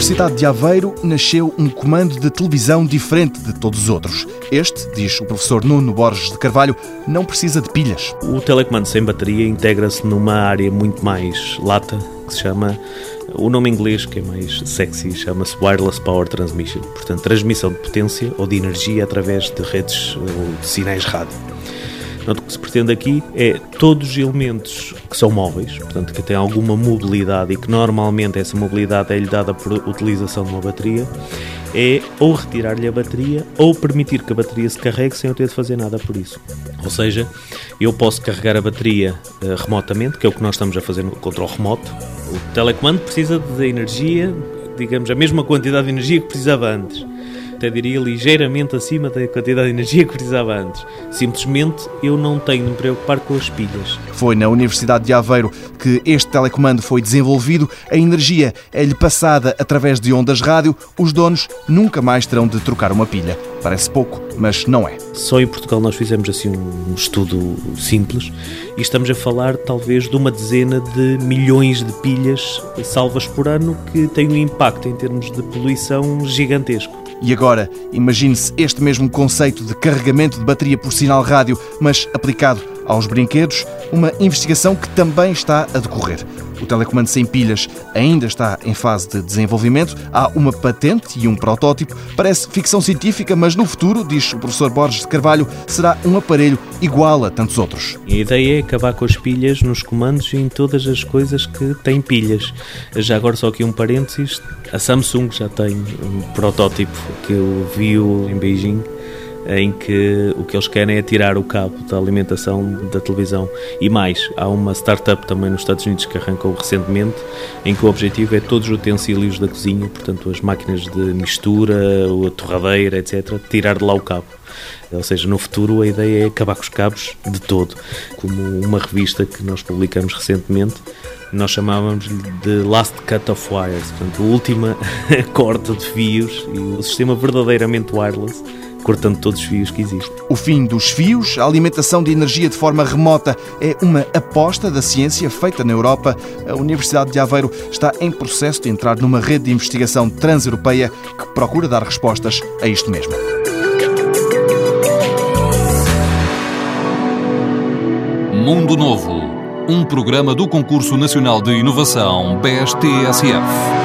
Universidade de Aveiro nasceu um comando de televisão diferente de todos os outros. Este, diz o professor Nuno Borges de Carvalho, não precisa de pilhas. O telecomando sem bateria integra-se numa área muito mais lata, que se chama o nome inglês, que é mais sexy, chama-se Wireless Power Transmission, portanto, transmissão de potência ou de energia através de redes ou de sinais rádio. Portanto, o que se pretende aqui é todos os elementos que são móveis, portanto, que têm alguma mobilidade e que normalmente essa mobilidade é-lhe dada por utilização de uma bateria, é ou retirar-lhe a bateria ou permitir que a bateria se carregue sem eu ter de fazer nada por isso. Ou seja, eu posso carregar a bateria uh, remotamente, que é o que nós estamos a fazer no controle remoto. O telecomando precisa de energia, digamos, a mesma quantidade de energia que precisava antes até diria ligeiramente acima da quantidade de energia que precisava antes. Simplesmente eu não tenho de me preocupar com as pilhas. Foi na Universidade de Aveiro que este telecomando foi desenvolvido. A energia é-lhe passada através de ondas rádio. Os donos nunca mais terão de trocar uma pilha. Parece pouco, mas não é. Só em Portugal nós fizemos assim um estudo simples e estamos a falar talvez de uma dezena de milhões de pilhas salvas por ano que têm um impacto em termos de poluição gigantesco. E agora, imagine-se este mesmo conceito de carregamento de bateria por sinal rádio, mas aplicado aos brinquedos, uma investigação que também está a decorrer. O telecomando sem pilhas ainda está em fase de desenvolvimento. Há uma patente e um protótipo. Parece ficção científica, mas no futuro, diz o professor Borges de Carvalho, será um aparelho igual a tantos outros. A ideia é acabar com as pilhas nos comandos e em todas as coisas que têm pilhas. Já agora só aqui um parênteses, a Samsung já tem um protótipo que eu vi em Beijing em que o que eles querem é tirar o cabo da alimentação da televisão. E mais, há uma startup também nos Estados Unidos que arrancou recentemente, em que o objetivo é todos os utensílios da cozinha, portanto as máquinas de mistura, a torradeira, etc., tirar de lá o cabo. Ou seja, no futuro a ideia é acabar com os cabos de todo. Como uma revista que nós publicamos recentemente, nós chamávamos de Last Cut of Wires, portanto, a última corte de fios e o sistema verdadeiramente wireless cortando todos os fios que existem. O fim dos fios, a alimentação de energia de forma remota, é uma aposta da ciência feita na Europa. A Universidade de Aveiro está em processo de entrar numa rede de investigação transeuropeia que procura dar respostas a isto mesmo. Mundo Novo, um programa do Concurso Nacional de Inovação BSTSF.